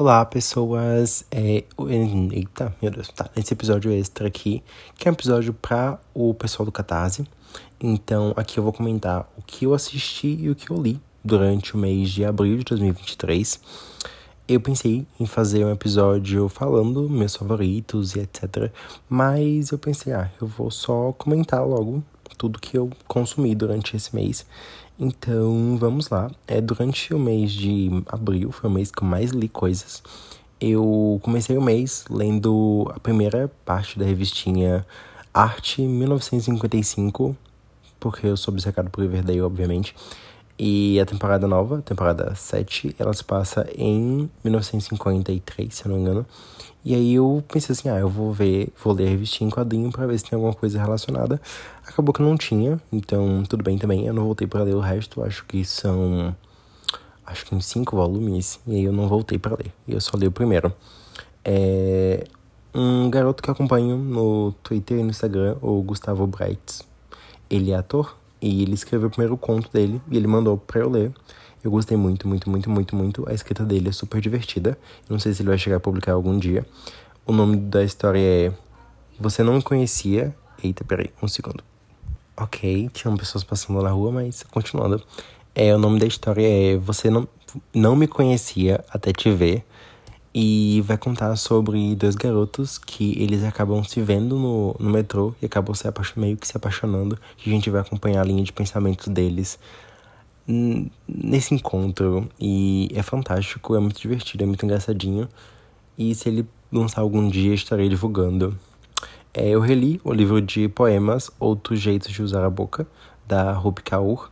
Olá, pessoas. É, eita, meu Deus, tá. Nesse episódio extra aqui, que é um episódio para o pessoal do Catarse. Então, aqui eu vou comentar o que eu assisti e o que eu li durante o mês de abril de 2023. Eu pensei em fazer um episódio falando meus favoritos e etc. Mas eu pensei, ah, eu vou só comentar logo tudo que eu consumi durante esse mês. Então, vamos lá. É, durante o mês de abril, foi o mês que eu mais li coisas. Eu comecei o mês lendo a primeira parte da revistinha Arte 1955, porque eu sou obcecado por Riverdale, obviamente. E a temporada nova, temporada 7, ela se passa em 1953, se eu não me engano. E aí eu pensei assim, ah, eu vou ver, vou ler a revistinha em quadrinho para ver se tem alguma coisa relacionada. Acabou que não tinha, então tudo bem também. Eu não voltei para ler o resto, acho que são acho que uns cinco volumes, e aí eu não voltei para ler. Eu só li o primeiro. É um garoto que acompanho no Twitter e no Instagram, o Gustavo Breitz. Ele é ator e ele escreveu o primeiro conto dele e ele mandou para eu ler. Eu gostei muito, muito, muito, muito, muito. A escrita dele é super divertida. Não sei se ele vai chegar a publicar algum dia. O nome da história é Você Não Me Conhecia. Eita, peraí, um segundo. Ok, tinham pessoas passando na rua, mas continuando. É, o nome da história é Você Não, não Me Conhecia Até Te Ver. E vai contar sobre dois garotos que eles acabam se vendo no, no metrô e acabam se meio que se apaixonando. E a gente vai acompanhar a linha de pensamento deles nesse encontro. E é fantástico, é muito divertido, é muito engraçadinho. E se ele lançar algum dia, estarei divulgando. É, eu reli o livro de poemas Outros Jeitos de Usar a Boca, da Rupi Kaur.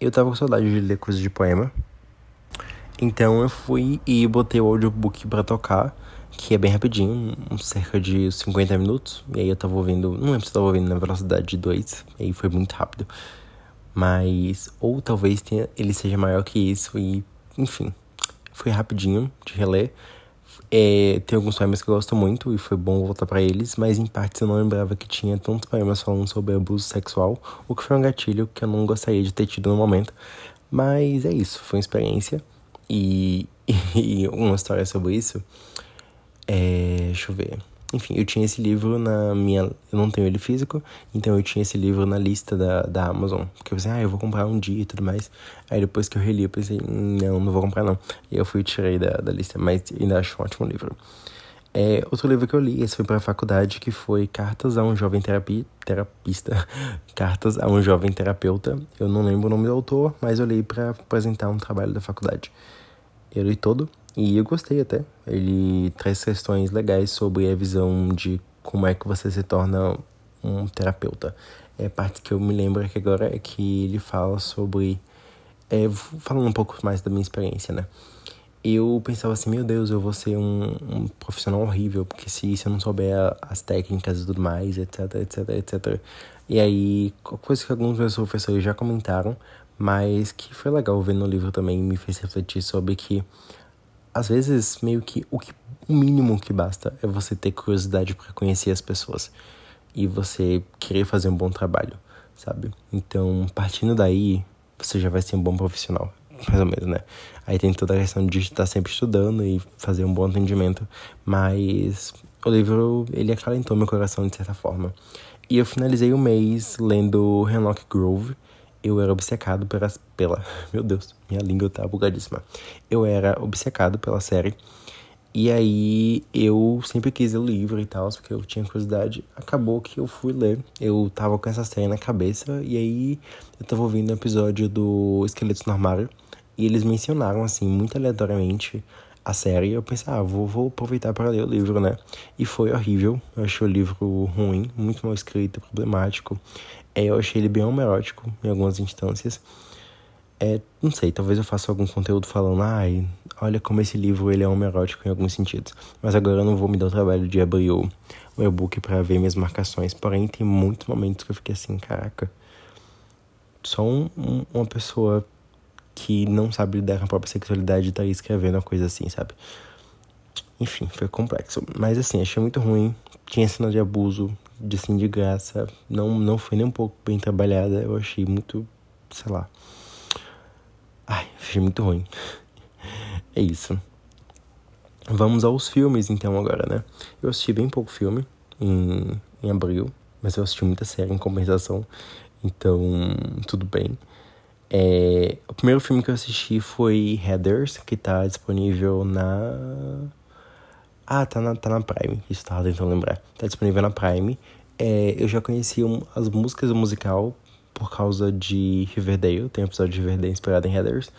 Eu tava com saudade de ler coisas de poema. Então eu fui e botei o audiobook para tocar, que é bem rapidinho, cerca de 50 minutos. E aí eu tava ouvindo, não lembro se eu tava ouvindo na velocidade de 2, e aí foi muito rápido. Mas, ou talvez tenha, ele seja maior que isso e, enfim, foi rapidinho de reler. É, tem alguns poemas que eu gosto muito e foi bom voltar para eles, mas em partes eu não lembrava que tinha tantos poemas falando sobre abuso sexual, o que foi um gatilho que eu não gostaria de ter tido no momento. Mas é isso, foi uma experiência e, e uma história sobre isso. É, deixa eu ver. Enfim, eu tinha esse livro na minha. Eu não tenho ele físico, então eu tinha esse livro na lista da, da Amazon. Porque eu pensei, ah, eu vou comprar um dia e tudo mais. Aí depois que eu reli, eu pensei, não, não vou comprar não. E eu fui e tirei da, da lista, mas ainda acho um ótimo livro. É, outro livro que eu li, esse foi para a faculdade, que foi Cartas a um Jovem terapi, Terapista. Cartas a um Jovem Terapeuta. Eu não lembro o nome do autor, mas eu li para apresentar um trabalho da faculdade. Eu li todo, e eu gostei até. Ele traz questões legais sobre a visão de como é que você se torna um terapeuta. É parte que eu me lembro aqui agora é que ele fala sobre. É, falando um pouco mais da minha experiência, né? Eu pensava assim, meu Deus, eu vou ser um, um profissional horrível, porque se, se eu não souber as técnicas e tudo mais, etc, etc, etc. E aí, coisa que alguns meus professores já comentaram, mas que foi legal ver no livro também, me fez refletir sobre que às vezes meio que o, que o mínimo que basta é você ter curiosidade para conhecer as pessoas e você querer fazer um bom trabalho, sabe? Então, partindo daí, você já vai ser um bom profissional, mais ou menos, né? Aí tem toda a questão de estar sempre estudando e fazer um bom atendimento, mas o livro, ele acalentou meu coração de certa forma. E eu finalizei o mês lendo Hemlock Grove, eu era obcecado pela, pela. Meu Deus, minha língua tá bugadíssima. Eu era obcecado pela série. E aí eu sempre quis ler o livro e tal, porque eu tinha curiosidade. Acabou que eu fui ler. Eu tava com essa série na cabeça. E aí eu tava ouvindo um episódio do Esqueletos no Armário. E eles mencionaram, assim, muito aleatoriamente a série. Eu pensei, ah, vou, vou aproveitar para ler o livro, né? E foi horrível. Eu achei o livro ruim, muito mal escrito, problemático. É, eu achei ele bem homerótico em algumas instâncias. É, não sei, talvez eu faça algum conteúdo falando, ai, olha como esse livro ele é homerótico em alguns sentidos. Mas agora eu não vou me dar o trabalho de abrir o, o e-book para ver minhas marcações. Porém, tem muitos momentos que eu fiquei assim, caraca. Só um, um, uma pessoa que não sabe lidar com a própria sexualidade tá aí escrevendo uma coisa assim, sabe? Enfim, foi complexo. Mas assim, achei muito ruim. Tinha cena de abuso, de assim, de graça. Não, não foi nem um pouco bem trabalhada. Eu achei muito, sei lá. Ai, achei muito ruim. É isso. Vamos aos filmes, então, agora, né? Eu assisti bem pouco filme em, em abril, mas eu assisti muita série em compensação, então, tudo bem. É, o primeiro filme que eu assisti foi Heathers, que tá disponível na. Ah, tá na, tá na Prime, isso tava tentando lembrar. Tá disponível na Prime. É, eu já conheci um, as músicas do musical por causa de Riverdale, tem um episódio de Riverdale inspirado em Heathers.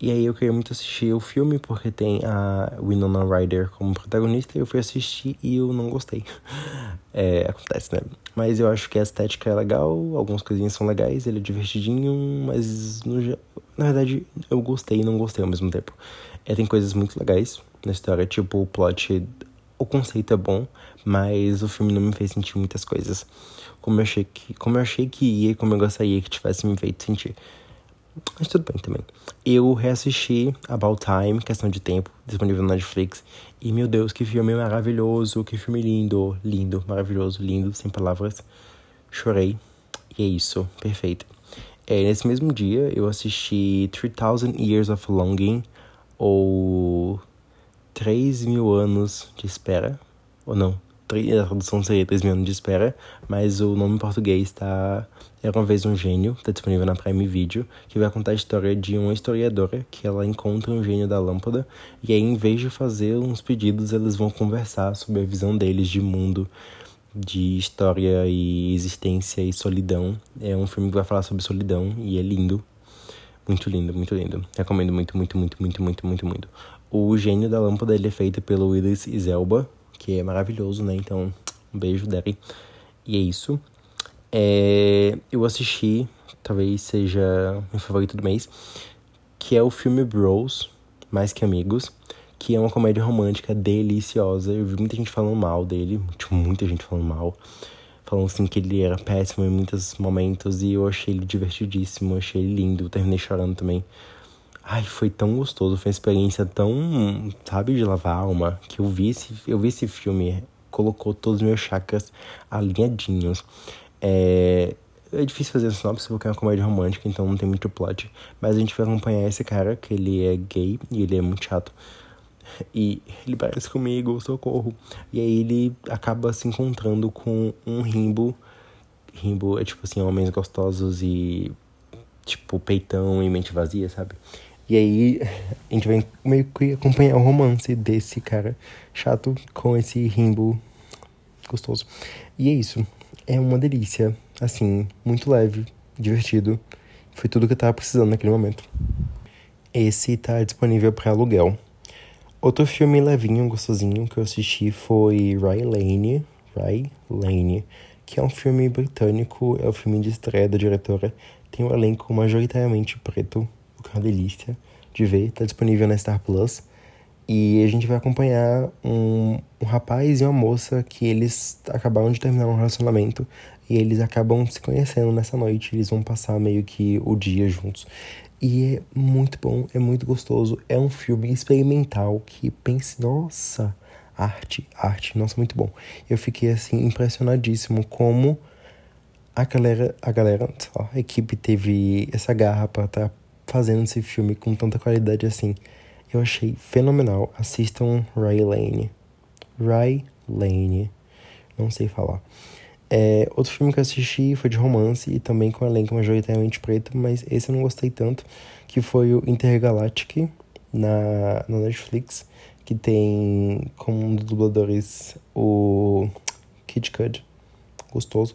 E aí eu queria muito assistir o filme porque tem a Winona Ryder como protagonista. Eu fui assistir e eu não gostei. É, acontece, né? Mas eu acho que a estética é legal, algumas coisinhas são legais, ele é divertidinho, mas no, na verdade eu gostei e não gostei ao mesmo tempo. É, tem coisas muito legais na história, tipo o plot, o conceito é bom, mas o filme não me fez sentir muitas coisas. Como eu achei que, como eu achei que ia e como eu gostaria que tivesse me feito sentir. Mas tudo bem também. Eu reassisti About Time, questão de tempo, disponível na Netflix. E meu Deus, que filme maravilhoso, que filme lindo, lindo, maravilhoso, lindo, sem palavras. Chorei. E é isso, perfeito. É, nesse mesmo dia eu assisti 3000 Years of Longing, ou 3 mil anos de espera, ou não, a tradução seria 3 mil anos de espera, mas o nome em português está Era uma vez um gênio, está disponível na Prime Video, que vai contar a história de uma historiadora que ela encontra um gênio da lâmpada e aí em vez de fazer uns pedidos, eles vão conversar sobre a visão deles de mundo, de história e existência e solidão. É um filme que vai falar sobre solidão e é lindo. Muito lindo, muito lindo. Recomendo muito, muito, muito, muito, muito, muito, muito. O Gênio da Lâmpada ele é feito pelo Willis Zelba, que é maravilhoso, né? Então, um beijo, Derry. E é isso. É, eu assisti, talvez seja meu favorito do mês, que é o filme Bros, Mais Que Amigos, que é uma comédia romântica deliciosa. Eu vi muita gente falando mal dele, tipo, muita gente falando mal. Falando assim que ele era péssimo em muitos momentos e eu achei ele divertidíssimo, achei ele lindo, terminei chorando também. Ai, foi tão gostoso, foi uma experiência tão, sabe, de lavar a alma, que eu vi esse, eu vi esse filme, colocou todos os meus chakras alinhadinhos. É, é difícil fazer sinopse porque é uma comédia romântica, então não tem muito plot. Mas a gente vai acompanhar esse cara, que ele é gay e ele é muito chato. E ele parece comigo, socorro. E aí ele acaba se encontrando com um rimbo. Rimbo é tipo assim, homens gostosos e tipo peitão e mente vazia, sabe? E aí a gente vai meio que acompanhar o romance desse cara chato com esse rimbo gostoso. E é isso. É uma delícia. Assim, muito leve, divertido. Foi tudo que eu tava precisando naquele momento. Esse tá disponível para aluguel. Outro filme levinho, gostosinho que eu assisti foi Ray Lane, Ray Lane, que é um filme britânico, é o filme de estreia da diretora. Tem um elenco majoritariamente preto, o que é uma delícia de ver. Tá disponível na Star Plus. E a gente vai acompanhar um, um rapaz e uma moça que eles acabaram de terminar um relacionamento e eles acabam se conhecendo nessa noite. Eles vão passar meio que o dia juntos. E é muito bom, é muito gostoso. É um filme experimental que pense, nossa, arte, arte, nossa, muito bom. Eu fiquei assim impressionadíssimo como a galera, a galera, a equipe teve essa garra para estar tá fazendo esse filme com tanta qualidade assim. Eu achei fenomenal. Assistam Ray Lane. Ray Lane. Não sei falar. É, outro filme que eu assisti foi de romance e também com elenco majoritariamente preto, mas esse eu não gostei tanto, que foi o Intergalactic na, na Netflix, que tem como um dos dubladores o Kid Cud, gostoso.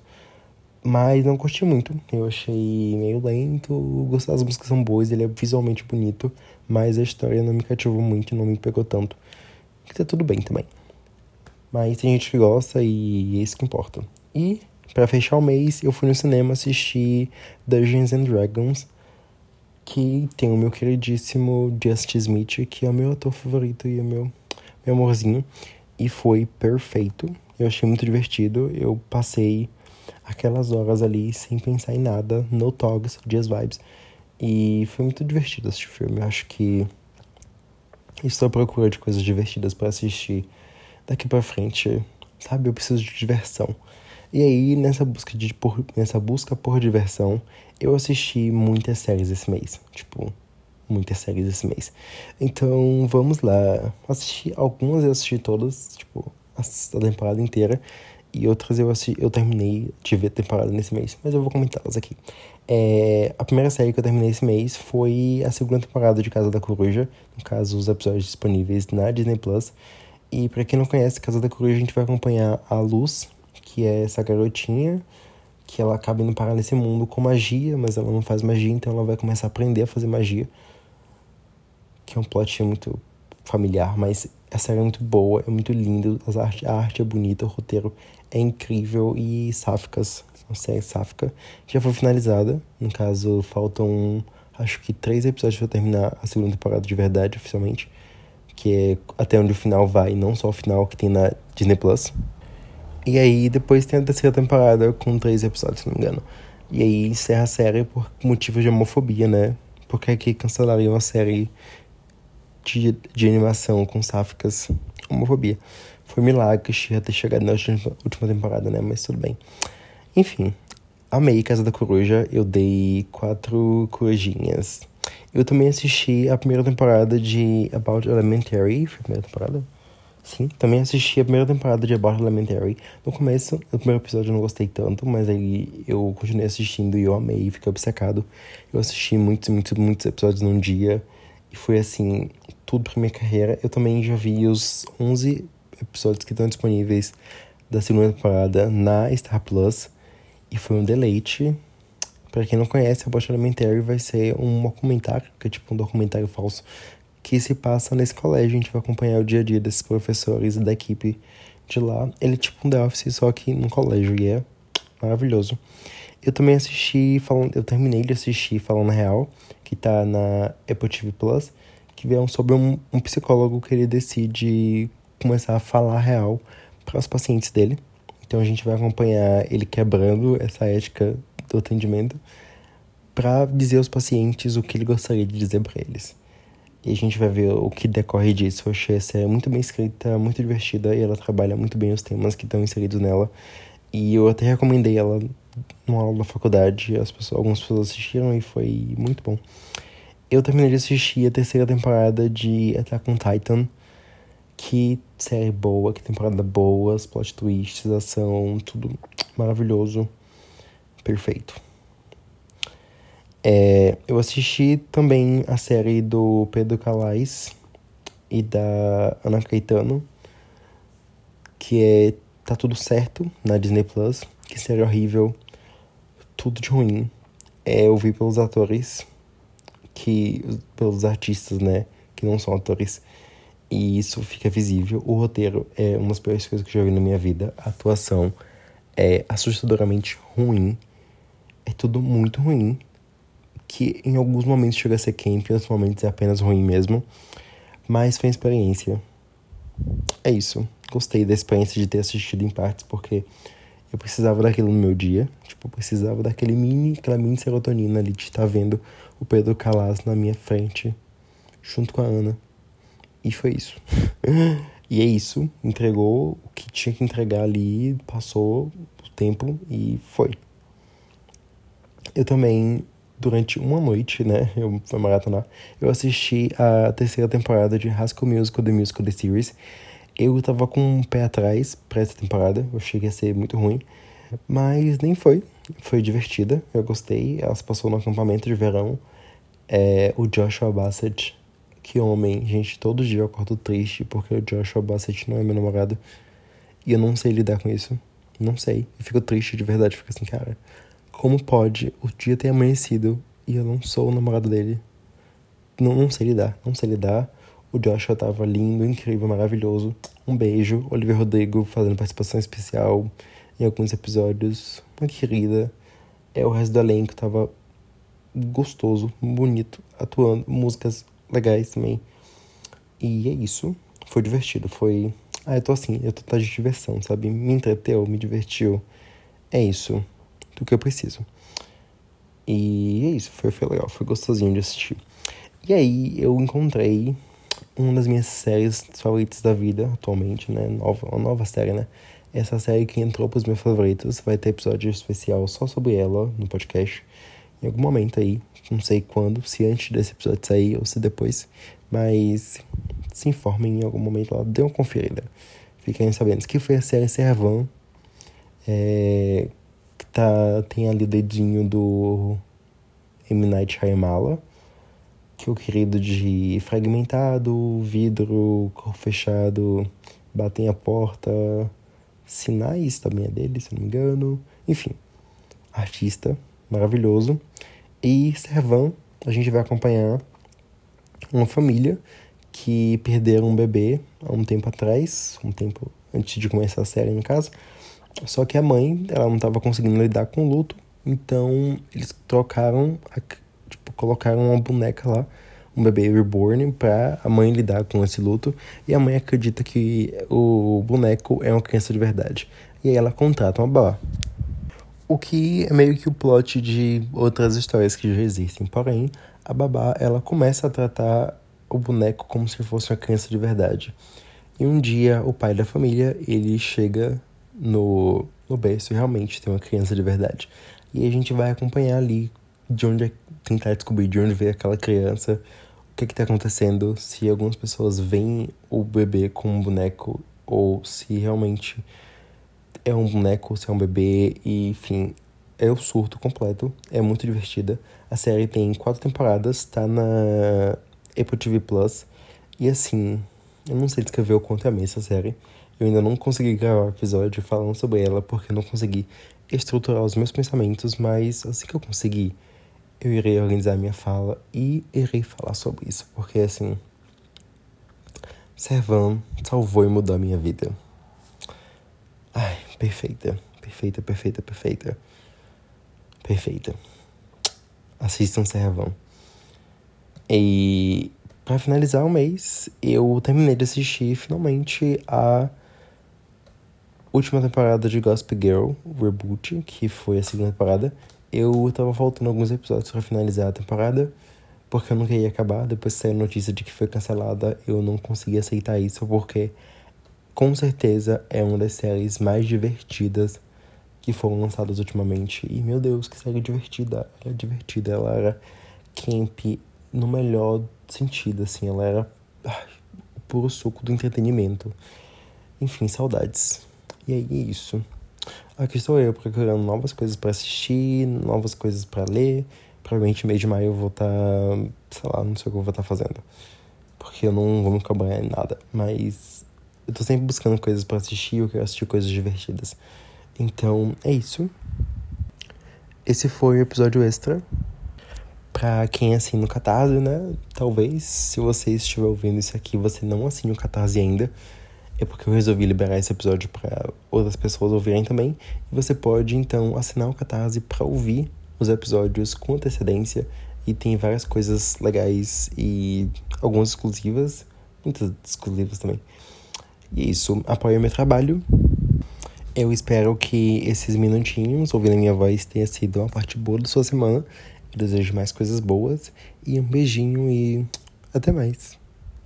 Mas não curti muito. Eu achei meio lento. Gostei das músicas são boas, ele é visualmente bonito. Mas a história não me cativou muito, não me pegou tanto. Que tá tudo bem também. Mas tem gente que gosta e é isso que importa. E, para fechar o mês, eu fui no cinema assistir Dungeons and Dragons. Que tem o meu queridíssimo Justin Smith, que é o meu ator favorito e é o meu, meu amorzinho. E foi perfeito. Eu achei muito divertido. Eu passei aquelas horas ali sem pensar em nada, no togs, just vibes. E foi muito divertido assistir o filme. Eu acho que estou à procura de coisas divertidas para assistir daqui para frente, sabe? Eu preciso de diversão. E aí, nessa busca, de, por, nessa busca por diversão, eu assisti muitas séries esse mês. Tipo, muitas séries esse mês. Então, vamos lá. Assisti algumas, eu assisti todas, tipo, a temporada inteira. E outras eu, assisti, eu terminei ver a temporada nesse mês, mas eu vou comentá-las aqui. É, a primeira série que eu terminei esse mês foi a segunda temporada de Casa da Coruja, no caso, os episódios disponíveis na Disney Plus. E para quem não conhece Casa da Coruja, a gente vai acompanhar a Luz, que é essa garotinha que ela acaba indo parar nesse mundo com magia, mas ela não faz magia, então ela vai começar a aprender a fazer magia. Que é um plot muito familiar, mas a série é muito boa, é muito linda, a arte, a arte é bonita, o roteiro é incrível e Sáficas, uma série sáfica, já foi finalizada. No caso, faltam acho que três episódios para terminar a segunda temporada de verdade, oficialmente. Que é até onde o final vai, não só o final que tem na Disney Plus. E aí depois tem a terceira temporada com três episódios, se não me engano. E aí encerra a série por motivos de homofobia, né? Porque aqui cancelaria uma série de, de animação com sáficas homofobia. Foi um milagre que ter chegado na última, última temporada, né? Mas tudo bem. Enfim, amei Casa da Coruja. Eu dei quatro corujinhas. Eu também assisti a primeira temporada de About Elementary. Foi a primeira temporada? Sim, também assisti a primeira temporada de About Elementary. No começo, no primeiro episódio eu não gostei tanto, mas aí eu continuei assistindo e eu amei, fiquei obcecado. Eu assisti muitos, muitos, muitos episódios num dia e foi assim, tudo pra minha carreira. Eu também já vi os 11 episódios que estão disponíveis da segunda temporada na Star Plus e foi um deleite. Para quem não conhece, About Elementary vai ser um documentário, que é tipo um documentário falso que se passa nesse colégio. A gente vai acompanhar o dia a dia desses professores e da equipe de lá. Ele é tipo um The Office, só que no colégio, e é maravilhoso. Eu também assisti, falando, eu terminei de assistir Falando Real, que tá na Apple TV Plus, que é sobre um, um psicólogo que ele decide começar a falar real para os pacientes dele. Então a gente vai acompanhar ele quebrando essa ética do atendimento para dizer aos pacientes o que ele gostaria de dizer para eles. E a gente vai ver o que decorre disso. Eu achei a série muito bem escrita, muito divertida e ela trabalha muito bem os temas que estão inseridos nela. E eu até recomendei ela numa aula da faculdade. As pessoas, algumas pessoas assistiram e foi muito bom. Eu terminei de assistir a terceira temporada de Attack on Titan. Que série boa, que temporada boa, plot twists, ação, tudo maravilhoso. Perfeito. É, eu assisti também a série do Pedro Calais e da Ana Caetano, que é Tá Tudo Certo, na Disney Plus. Que série horrível, tudo de ruim. É, eu vi pelos atores, que pelos artistas, né, que não são atores. E isso fica visível. O roteiro é uma das piores coisas que eu já vi na minha vida. A atuação é assustadoramente ruim. É tudo muito ruim que em alguns momentos chega a ser camp, em outros momentos é apenas ruim mesmo. Mas foi uma experiência. É isso. Gostei da experiência de ter assistido em partes, porque eu precisava daquilo no meu dia. Tipo, eu precisava daquele mini, aquela mini serotonina ali de estar vendo o Pedro Calas na minha frente, junto com a Ana. E foi isso. e é isso. Entregou o que tinha que entregar ali, passou o tempo e foi. Eu também durante uma noite, né? Eu fui maratonar. Eu assisti a terceira temporada de School Musical, The Musical, The Series. Eu tava com um pé atrás pra essa temporada. Eu achei que ia ser muito ruim. Mas nem foi. Foi divertida. Eu gostei. Ela se passou no acampamento de verão. É, o Joshua Bassett. Que homem. Gente, todo dia eu acordo triste porque o Joshua Bassett não é meu namorado. E eu não sei lidar com isso. Não sei. Eu fico triste de verdade. Fico assim, cara como pode o dia ter amanhecido e eu não sou o namorado dele? Não, não sei lidar, não sei lidar. O Joshua tava lindo, incrível, maravilhoso. Um beijo. Olivia Rodrigo fazendo participação especial em alguns episódios. Uma querida. É, o resto do elenco tava gostoso, bonito, atuando, músicas legais também. E é isso. Foi divertido, foi. Ah, eu tô assim, eu tô tá de diversão, sabe? Me entreteu, me divertiu. É isso do que eu preciso. E é isso, foi, foi legal, foi gostosinho de assistir. E aí eu encontrei uma das minhas séries favoritas da vida atualmente, né? Nova, uma nova série, né? Essa série que entrou pros meus favoritos. Vai ter episódio especial só sobre ela no podcast. Em algum momento aí. Não sei quando, se antes desse episódio sair ou se depois. Mas se informem em algum momento lá, dê uma conferida. Fiquem sabendo que foi a série Servan. É, que tá, tem ali o dedinho do M. Night Shyamala, que é o querido de Fragmentado, Vidro, Corpo Fechado, Batem a Porta, Sinais também é dele, se não me engano. Enfim, artista maravilhoso. E Servan, a gente vai acompanhar uma família que perderam um bebê há um tempo atrás, um tempo antes de começar a série, no caso. Só que a mãe, ela não estava conseguindo lidar com o luto, então eles trocaram, a, tipo, colocaram uma boneca lá, um bebê reborn, para a mãe lidar com esse luto. E a mãe acredita que o boneco é uma criança de verdade. E aí ela contrata uma babá. O que é meio que o plot de outras histórias que já existem. Porém, a babá, ela começa a tratar o boneco como se fosse uma criança de verdade. E um dia, o pai da família, ele chega no, no berço e realmente tem uma criança de verdade. E a gente vai acompanhar ali de onde é, tentar descobrir de onde veio aquela criança, o que está acontecendo, se algumas pessoas veem o bebê com um boneco ou se realmente é um boneco, se é um bebê, e enfim, é o surto completo, é muito divertida. A série tem quatro temporadas, tá na Apple TV Plus, e assim, eu não sei descrever o quanto é a essa série. Eu ainda não consegui gravar um episódio falando sobre ela porque eu não consegui estruturar os meus pensamentos, mas assim que eu conseguir, eu irei organizar minha fala e irei falar sobre isso, porque assim, Servan salvou e mudou a minha vida. Perfeita, perfeita, perfeita, perfeita. Perfeita. Assistam Servan. E para finalizar o mês, eu terminei de assistir finalmente a última temporada de Gospel Girl, Reboot, que foi a segunda temporada. Eu tava faltando alguns episódios para finalizar a temporada, porque eu não queria acabar. Depois saiu a notícia de que foi cancelada, eu não consegui aceitar isso, porque com certeza é uma das séries mais divertidas que foram lançadas ultimamente. E meu Deus, que série divertida! Ela é divertida, ela era camp no melhor sentido, assim, ela era ai, o puro suco do entretenimento. Enfim, saudades. E aí é isso. Aqui estou eu procurando novas coisas para assistir, novas coisas para ler. Provavelmente mês de maio eu vou estar, tá, sei lá, não sei o que eu vou estar tá fazendo. Porque eu não vou me cobrar em nada. Mas eu tô sempre buscando coisas para assistir, eu quero assistir coisas divertidas. Então, é isso. Esse foi o episódio extra. Pra quem assina o Catarse, né? Talvez, se você estiver ouvindo isso aqui, você não assine o Catarse ainda é porque eu resolvi liberar esse episódio para outras pessoas ouvirem também. E você pode então assinar o Catarse para ouvir os episódios com antecedência. E tem várias coisas legais e algumas exclusivas, muitas exclusivas também. E isso, apoia meu trabalho. Eu espero que esses minutinhos ouvindo a minha voz tenha sido uma parte boa da sua semana. Eu desejo mais coisas boas. E um beijinho e até mais.